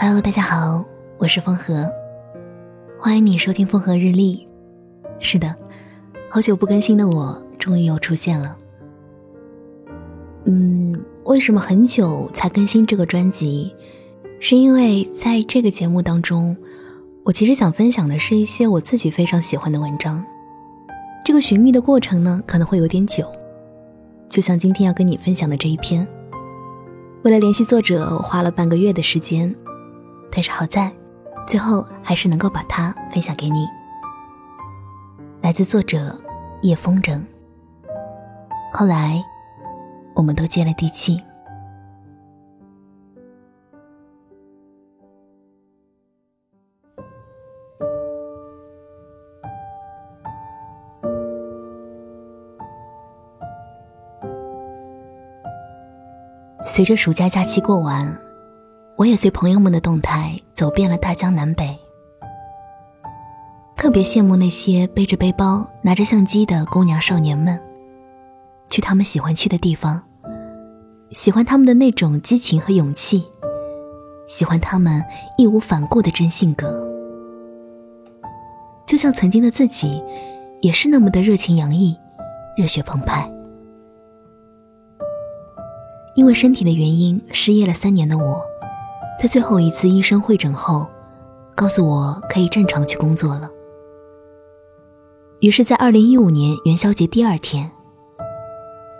Hello，大家好，我是风和，欢迎你收听风和日丽。是的，好久不更新的我终于又出现了。嗯，为什么很久才更新这个专辑？是因为在这个节目当中，我其实想分享的是一些我自己非常喜欢的文章。这个寻觅的过程呢，可能会有点久，就像今天要跟你分享的这一篇。为了联系作者，我花了半个月的时间，但是好在，最后还是能够把它分享给你。来自作者叶风筝。后来，我们都接了地气。随着暑假假期过完，我也随朋友们的动态走遍了大江南北。特别羡慕那些背着背包、拿着相机的姑娘少年们，去他们喜欢去的地方，喜欢他们的那种激情和勇气，喜欢他们义无反顾的真性格，就像曾经的自己，也是那么的热情洋溢、热血澎湃。因为身体的原因失业了三年的我，在最后一次医生会诊后，告诉我可以正常去工作了。于是，在二零一五年元宵节第二天，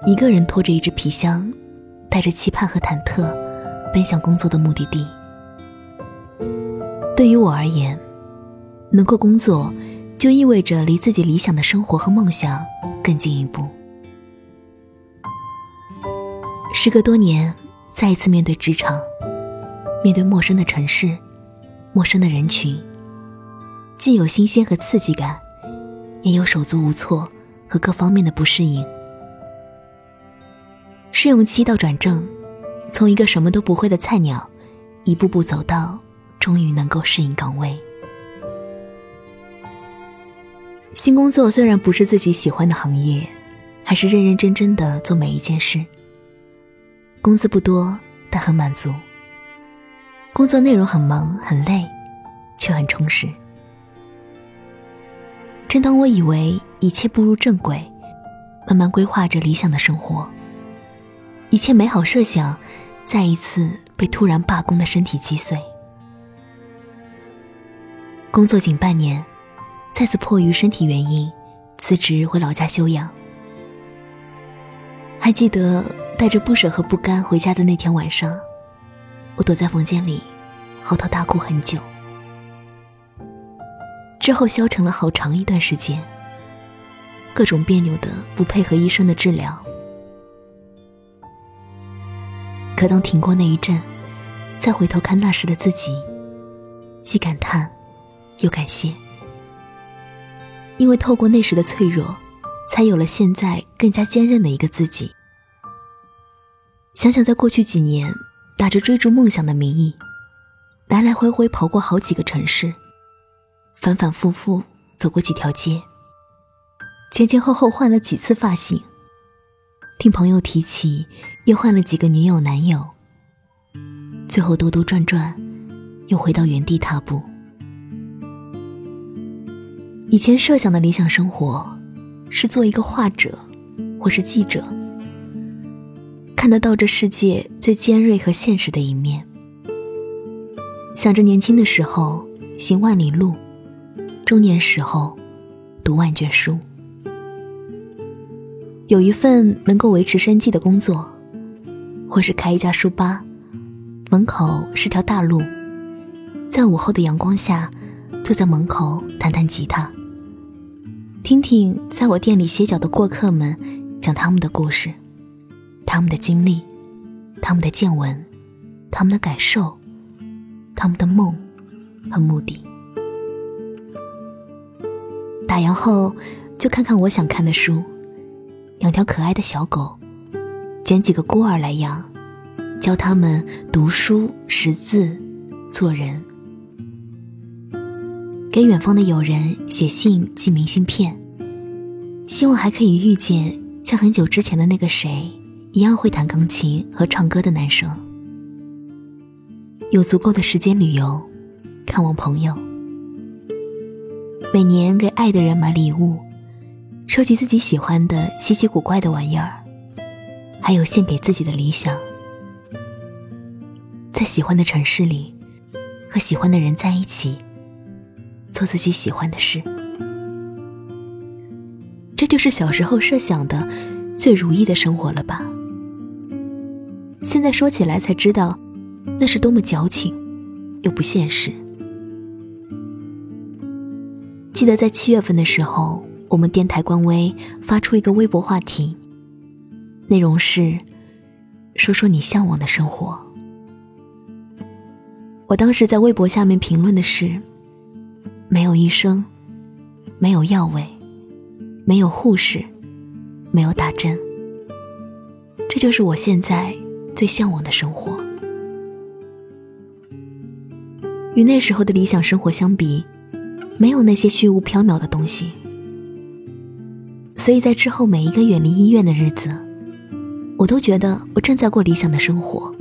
一个人拖着一只皮箱，带着期盼和忐忑，奔向工作的目的地。对于我而言，能够工作，就意味着离自己理想的生活和梦想更进一步。时隔多年，再一次面对职场，面对陌生的城市、陌生的人群，既有新鲜和刺激感，也有手足无措和各方面的不适应。试用期到转正，从一个什么都不会的菜鸟，一步步走到终于能够适应岗位。新工作虽然不是自己喜欢的行业，还是认认真真的做每一件事。工资不多，但很满足。工作内容很忙很累，却很充实。正当我以为一切步入正轨，慢慢规划着理想的生活，一切美好设想再一次被突然罢工的身体击碎。工作仅半年，再次迫于身体原因辞职回老家休养。还记得。带着不舍和不甘回家的那天晚上，我躲在房间里，嚎啕大哭很久。之后消沉了好长一段时间，各种别扭的不配合医生的治疗。可当挺过那一阵，再回头看那时的自己，既感叹，又感谢，因为透过那时的脆弱，才有了现在更加坚韧的一个自己。想想，在过去几年，打着追逐梦想的名义，来来回回跑过好几个城市，反反复复走过几条街，前前后后换了几次发型，听朋友提起，又换了几个女友男友，最后兜兜转转，又回到原地踏步。以前设想的理想生活，是做一个画者，或是记者。看得到这世界最尖锐和现实的一面，想着年轻的时候行万里路，中年时候读万卷书，有一份能够维持生计的工作，或是开一家书吧，门口是条大路，在午后的阳光下，坐在门口弹弹吉他，听听在我店里歇脚的过客们讲他们的故事。他们的经历，他们的见闻，他们的感受，他们的梦和目的。打烊后，就看看我想看的书，养条可爱的小狗，捡几个孤儿来养，教他们读书、识字、做人。给远方的友人写信、寄明信片，希望还可以遇见像很久之前的那个谁。一样会弹钢琴和唱歌的男生。有足够的时间旅游，看望朋友。每年给爱的人买礼物，收集自己喜欢的稀奇古怪的玩意儿，还有献给自己的理想。在喜欢的城市里，和喜欢的人在一起，做自己喜欢的事。这就是小时候设想的最如意的生活了吧？现在说起来才知道，那是多么矫情又不现实。记得在七月份的时候，我们电台官微发出一个微博话题，内容是说说你向往的生活。我当时在微博下面评论的是：没有医生，没有药味，没有护士，没有打针，这就是我现在最向往的生活。与那时候的理想生活相比。没有那些虚无缥缈的东西，所以在之后每一个远离医院的日子，我都觉得我正在过理想的生活。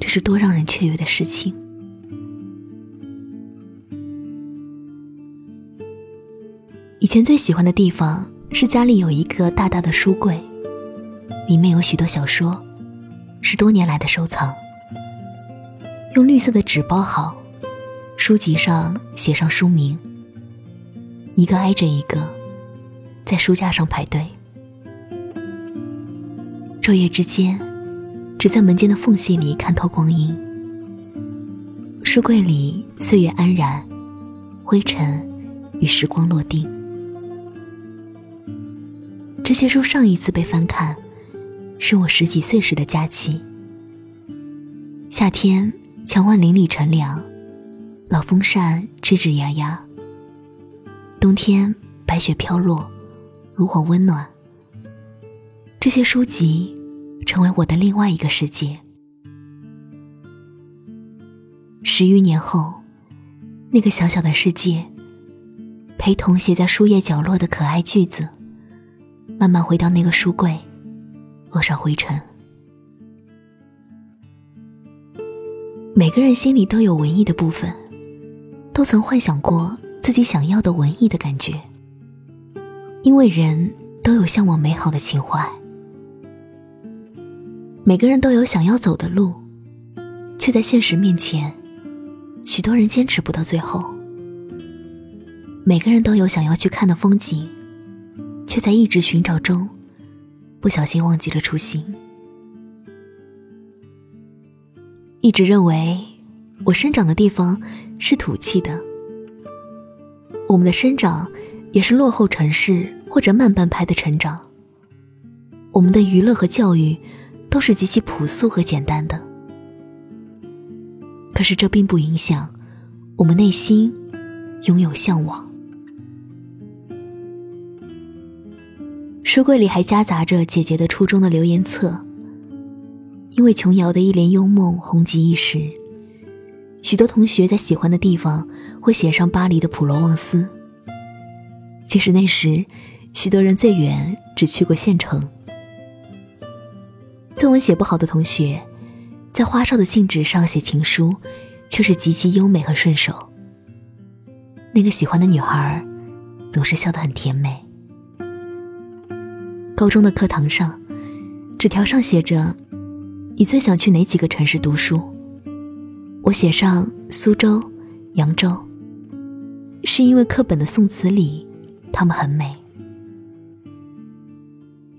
这是多让人雀跃的事情。以前最喜欢的地方是家里有一个大大的书柜，里面有许多小说，是多年来的收藏，用绿色的纸包好。书籍上写上书名，一个挨着一个，在书架上排队。昼夜之间，只在门间的缝隙里看透光阴。书柜里岁月安然，灰尘与时光落定。这些书上一次被翻看，是我十几岁时的假期。夏天，墙外邻里乘凉。老风扇吱吱呀呀。冬天白雪飘落，炉火温暖。这些书籍成为我的另外一个世界。十余年后，那个小小的世界，陪同写在书页角落的可爱句子，慢慢回到那个书柜，落上灰尘。每个人心里都有文艺的部分。都曾幻想过自己想要的文艺的感觉，因为人都有向往美好的情怀。每个人都有想要走的路，却在现实面前，许多人坚持不到最后。每个人都有想要去看的风景，却在一直寻找中，不小心忘记了初心。一直认为我生长的地方。是土气的，我们的生长也是落后城市或者慢半拍的成长。我们的娱乐和教育都是极其朴素和简单的，可是这并不影响我们内心拥有向往。书柜里还夹杂着姐姐的初中的留言册，因为琼瑶的一帘幽梦红极一时。许多同学在喜欢的地方会写上巴黎的普罗旺斯。即使那时，许多人最远只去过县城。作文写不好的同学，在花哨的信纸上写情书，却是极其优美和顺手。那个喜欢的女孩，总是笑得很甜美。高中的课堂上，纸条上写着：“你最想去哪几个城市读书？”我写上苏州、扬州，是因为课本的宋词里，它们很美。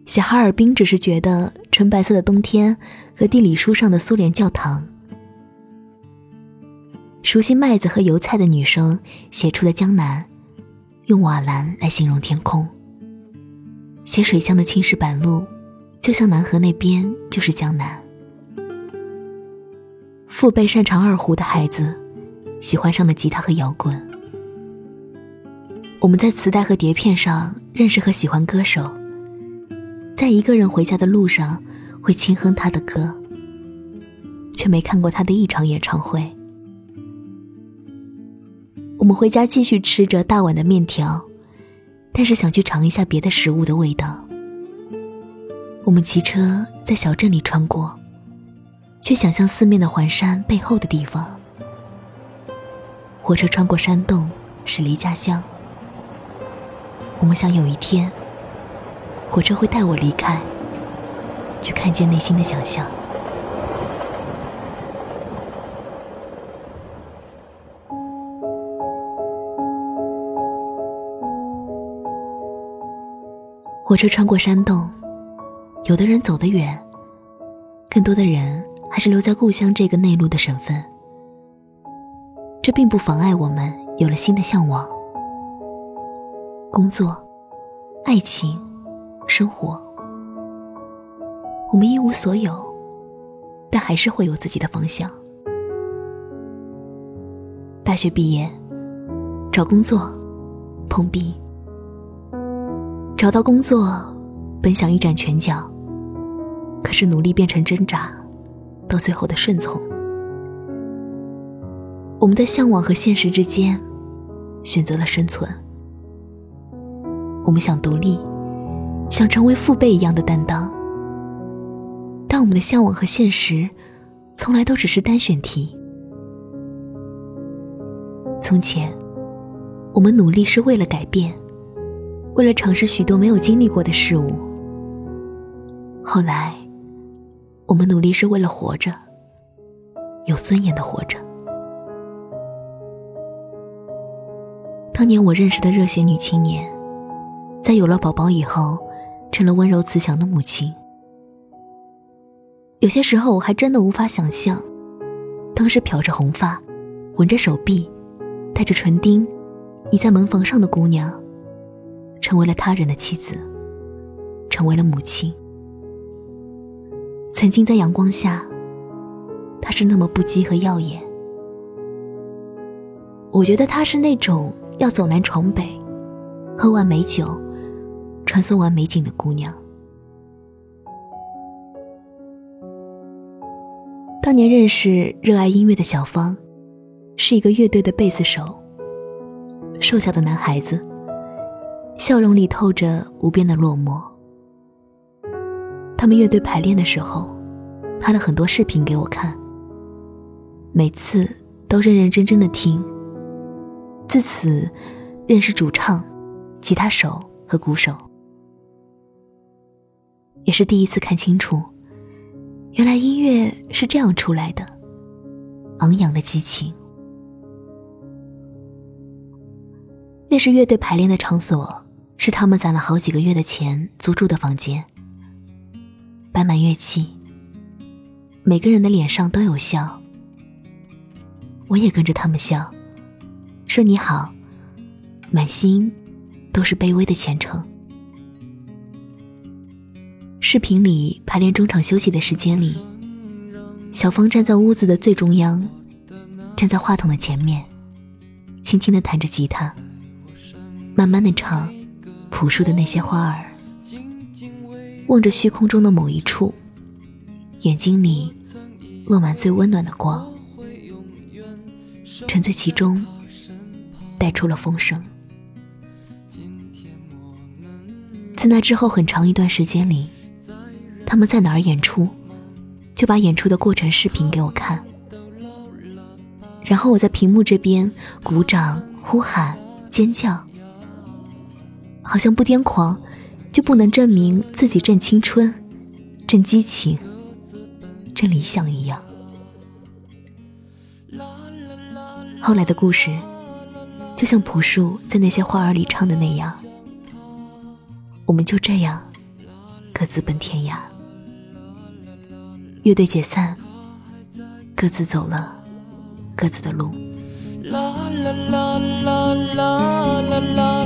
写哈尔滨只是觉得纯白色的冬天和地理书上的苏联教堂。熟悉麦子和油菜的女生写出的江南，用瓦蓝来形容天空。写水乡的青石板路，就像南河那边就是江南。父辈擅长二胡的孩子，喜欢上了吉他和摇滚。我们在磁带和碟片上认识和喜欢歌手，在一个人回家的路上会轻哼他的歌，却没看过他的一场演唱会。我们回家继续吃着大碗的面条，但是想去尝一下别的食物的味道。我们骑车在小镇里穿过。却想象四面的环山背后的地方。火车穿过山洞，驶离家乡。我们想有一天，火车会带我离开，去看见内心的想象。火车穿过山洞，有的人走得远，更多的人还是留在故乡这个内陆的省份。这并不妨碍我们有了新的向往，工作、爱情、生活，我们一无所有，但还是会有自己的方向。大学毕业，找工作，碰壁。找到工作，本想一展拳脚，可是努力变成挣扎，到最后的顺从。我们在向往和现实之间，选择了生存。我们想独立，想成为父辈一样的担当，但我们的向往和现实，从来都只是单选题。从前，我们努力是为了改变。为了尝试许多没有经历过的事物，后来，我们努力是为了活着，有尊严的活着。当年我认识的热血女青年，在有了宝宝以后，成了温柔慈祥的母亲。有些时候，我还真的无法想象，当时漂着红发、纹着手臂、带着唇钉、倚在门房上的姑娘。成为了他人的妻子，成为了母亲。曾经在阳光下，她是那么不羁和耀眼。我觉得她是那种要走南闯北，喝完美酒，传送完美景的姑娘。当年认识热爱音乐的小芳，是一个乐队的贝斯手，瘦小的男孩子。笑容里透着无边的落寞。他们乐队排练的时候，拍了很多视频给我看，每次都认认真真的听。自此，认识主唱、吉他手和鼓手，也是第一次看清楚，原来音乐是这样出来的，昂扬的激情。那是乐队排练的场所。是他们攒了好几个月的钱租住的房间，摆满乐器，每个人的脸上都有笑。我也跟着他们笑，说你好，满心都是卑微的虔诚。视频里排练中场休息的时间里，小芳站在屋子的最中央，站在话筒的前面，轻轻的弹着吉他，慢慢的唱。朴树的那些花儿，望着虚空中的某一处，眼睛里落满最温暖的光，沉醉其中，带出了风声。自那之后很长一段时间里，他们在哪儿演出，就把演出的过程视频给我看，然后我在屏幕这边鼓掌、呼喊、尖叫。好像不癫狂，就不能证明自己正青春、正激情、正理想一样。后来的故事，就像朴树在那些花儿里唱的那样，我们就这样各自奔天涯。乐队解散，各自走了各自的路。啦啦啦啦啦啦啦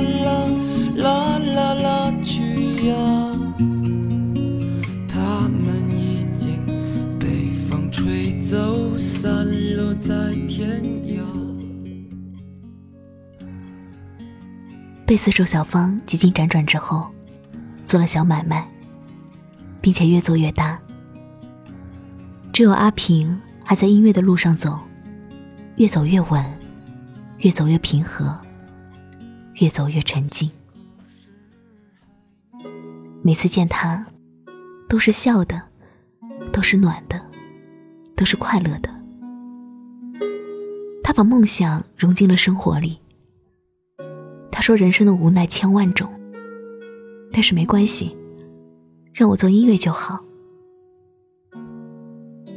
走，散落在天涯。贝斯手小芳几经辗转之后，做了小买卖，并且越做越大。只有阿平还在音乐的路上走，越走越稳，越走越平和，越走越沉静。每次见他，都是笑的，都是暖的，都是快乐的。他把梦想融进了生活里。他说：“人生的无奈千万种，但是没关系，让我做音乐就好。”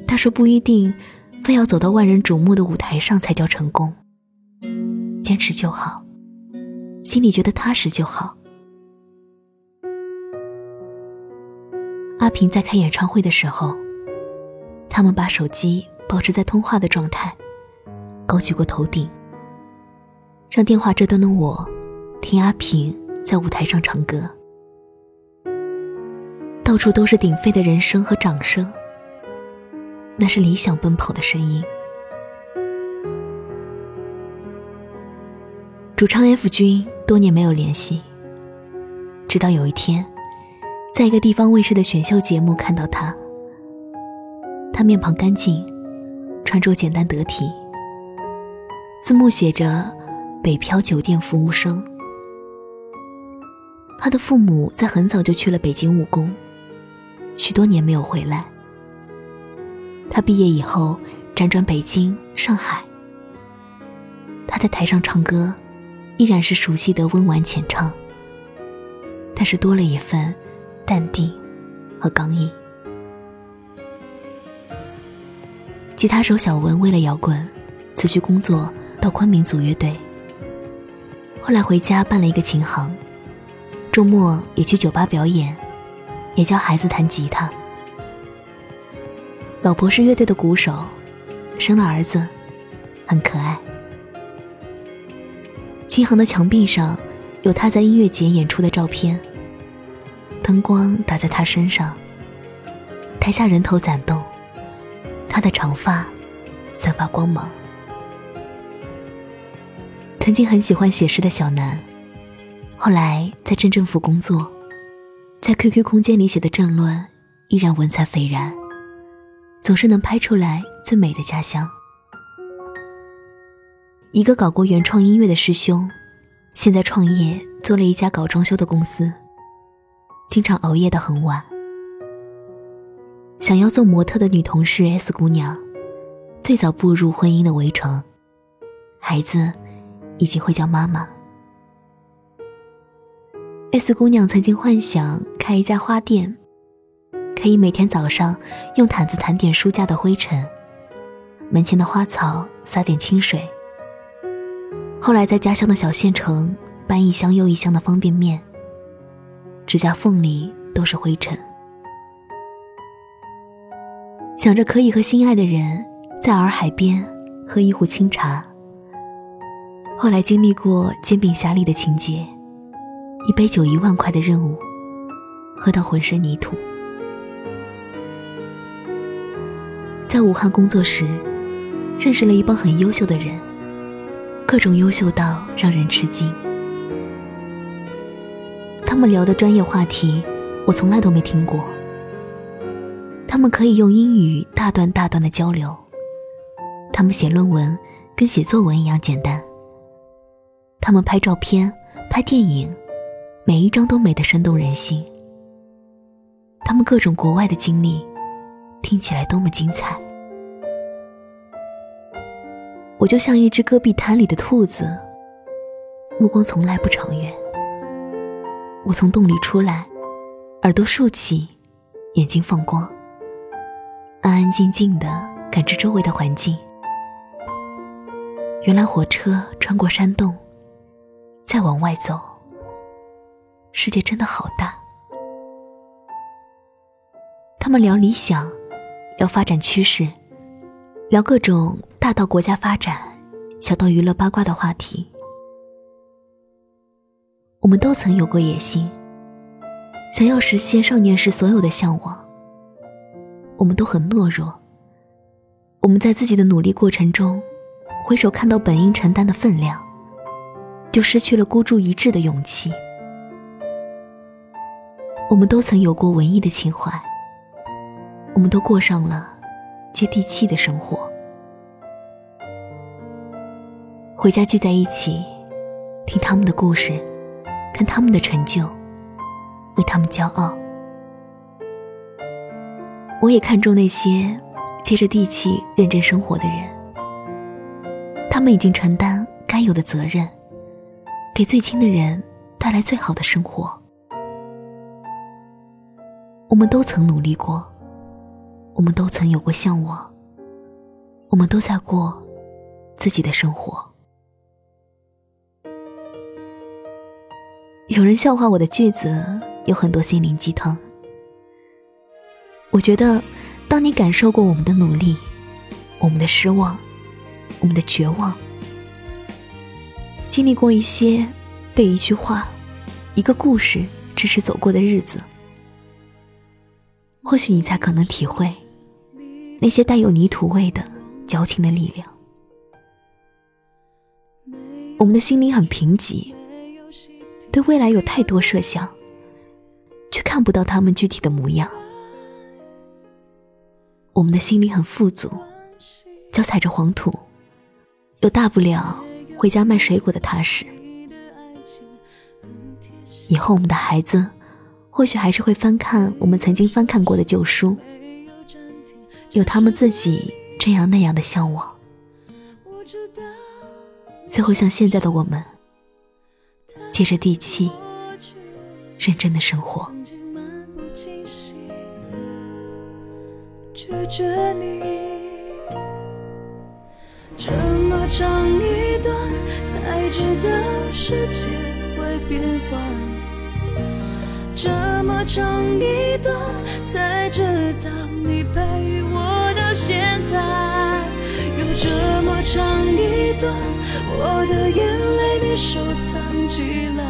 他说：“不一定非要走到万人瞩目的舞台上才叫成功，坚持就好，心里觉得踏实就好。”阿平在开演唱会的时候，他们把手机保持在通话的状态，高举过头顶，让电话这端的我听阿平在舞台上唱歌，到处都是鼎沸的人声和掌声。那是理想奔跑的声音。主唱 F 君多年没有联系，直到有一天，在一个地方卫视的选秀节目看到他。他面庞干净，穿着简单得体，字幕写着“北漂酒店服务生”。他的父母在很早就去了北京务工，许多年没有回来。他毕业以后辗转北京、上海。他在台上唱歌，依然是熟悉的温婉浅唱，但是多了一份淡定和刚毅。吉他手小文为了摇滚，辞去工作到昆明组乐队。后来回家办了一个琴行，周末也去酒吧表演，也教孩子弹吉他。老婆是乐队的鼓手，生了儿子，很可爱。琴行的墙壁上有他在音乐节演出的照片，灯光打在他身上，台下人头攒动，他的长发散发光芒。曾经很喜欢写诗的小南，后来在镇政府工作，在 QQ 空间里写的政论依然文采斐然。总是能拍出来最美的家乡。一个搞过原创音乐的师兄，现在创业做了一家搞装修的公司，经常熬夜到很晚。想要做模特的女同事 S 姑娘，最早步入婚姻的围城，孩子已经会叫妈妈。S 姑娘曾经幻想开一家花店。可以每天早上用毯子弹点书架的灰尘，门前的花草洒点清水。后来在家乡的小县城搬一箱又一箱的方便面，指甲缝里都是灰尘。想着可以和心爱的人在洱海边喝一壶清茶。后来经历过煎饼侠里的情节，一杯酒一万块的任务，喝到浑身泥土。在武汉工作时，认识了一帮很优秀的人，各种优秀到让人吃惊。他们聊的专业话题，我从来都没听过。他们可以用英语大段大段的交流，他们写论文跟写作文一样简单。他们拍照片、拍电影，每一张都美得生动人心。他们各种国外的经历。听起来多么精彩！我就像一只戈壁滩里的兔子，目光从来不长远。我从洞里出来，耳朵竖起，眼睛放光，安安静静的感知周围的环境。原来火车穿过山洞，再往外走，世界真的好大。他们聊理想。聊发展趋势，聊各种大到国家发展、小到娱乐八卦的话题。我们都曾有过野心，想要实现少年时所有的向往。我们都很懦弱，我们在自己的努力过程中，回首看到本应承担的分量，就失去了孤注一掷的勇气。我们都曾有过文艺的情怀。我们都过上了接地气的生活，回家聚在一起，听他们的故事，看他们的成就，为他们骄傲。我也看重那些接着地气、认真生活的人。他们已经承担该有的责任，给最亲的人带来最好的生活。我们都曾努力过，我们都曾有过向往，我们都在过自己的生活。有人笑话我的句子有很多心灵鸡汤。我觉得，当你感受过我们的努力、我们的失望、我们的绝望，经历过一些被一句话、一个故事支持走过的日子，或许你才可能体会那些带有泥土味的矫情的力量。我们的心灵很贫瘠，对未来有太多设想，却看不到他们具体的模样。我们的心里很富足，脚踩着黄土，有大不了回家卖水果的踏实。以后我们的孩子，或许还是会翻看我们曾经翻看过的旧书，有他们自己这样那样的向往，最后像现在的我们，接着地气，认真的生活。拒绝你，这么长一段才知道世界会变换，这么长一段才知道你陪我到现在，有这么长一段我的眼泪你收藏起来，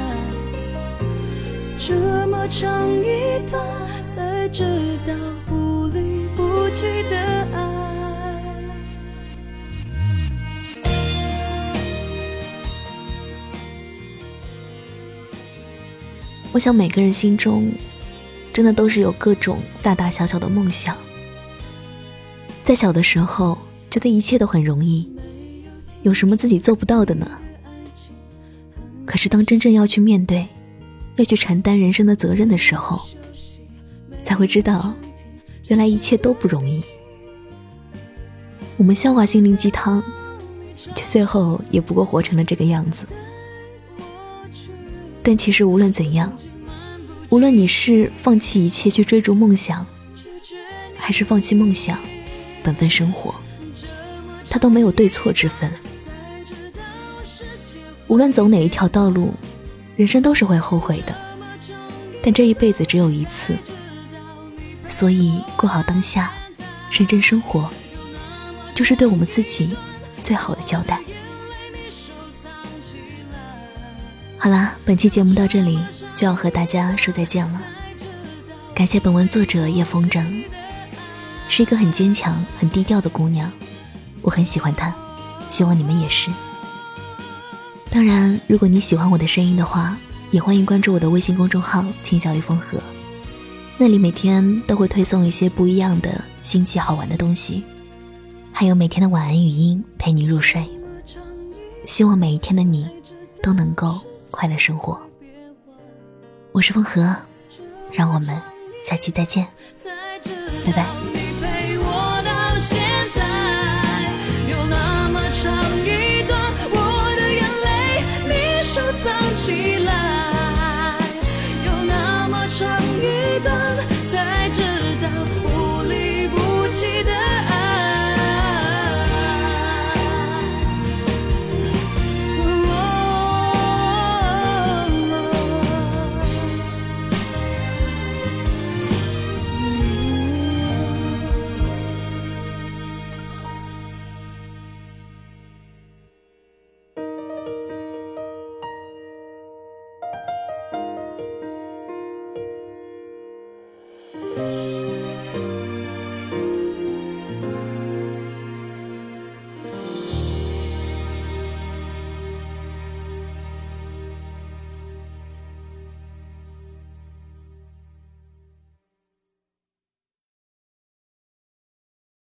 这么长一段才知道。的爱。我想每个人心中，真的都是有各种大大小小的梦想。在小的时候，觉得一切都很容易，有什么自己做不到的呢？可是当真正要去面对，要去承担人生的责任的时候，才会知道。原来一切都不容易，我们消化心灵鸡汤，却最后也不过活成了这个样子。但其实无论怎样，无论你是放弃一切去追逐梦想，还是放弃梦想，本分生活，它都没有对错之分。无论走哪一条道路，人生都是会后悔的，但这一辈子只有一次。所以，过好当下，认真生活，就是对我们自己最好的交代。好啦，本期节目到这里就要和大家说再见了。感谢本文作者叶风筝，是一个很坚强、很低调的姑娘，我很喜欢她，希望你们也是。当然，如果你喜欢我的声音的话，也欢迎关注我的微信公众号“青小雨风和”。那里每天都会推送一些不一样的新奇好玩的东西，还有每天的晚安语音陪你入睡。希望每一天的你都能够快乐生活。我是风和，让我们下期再见，拜拜。起来，有那么长一段。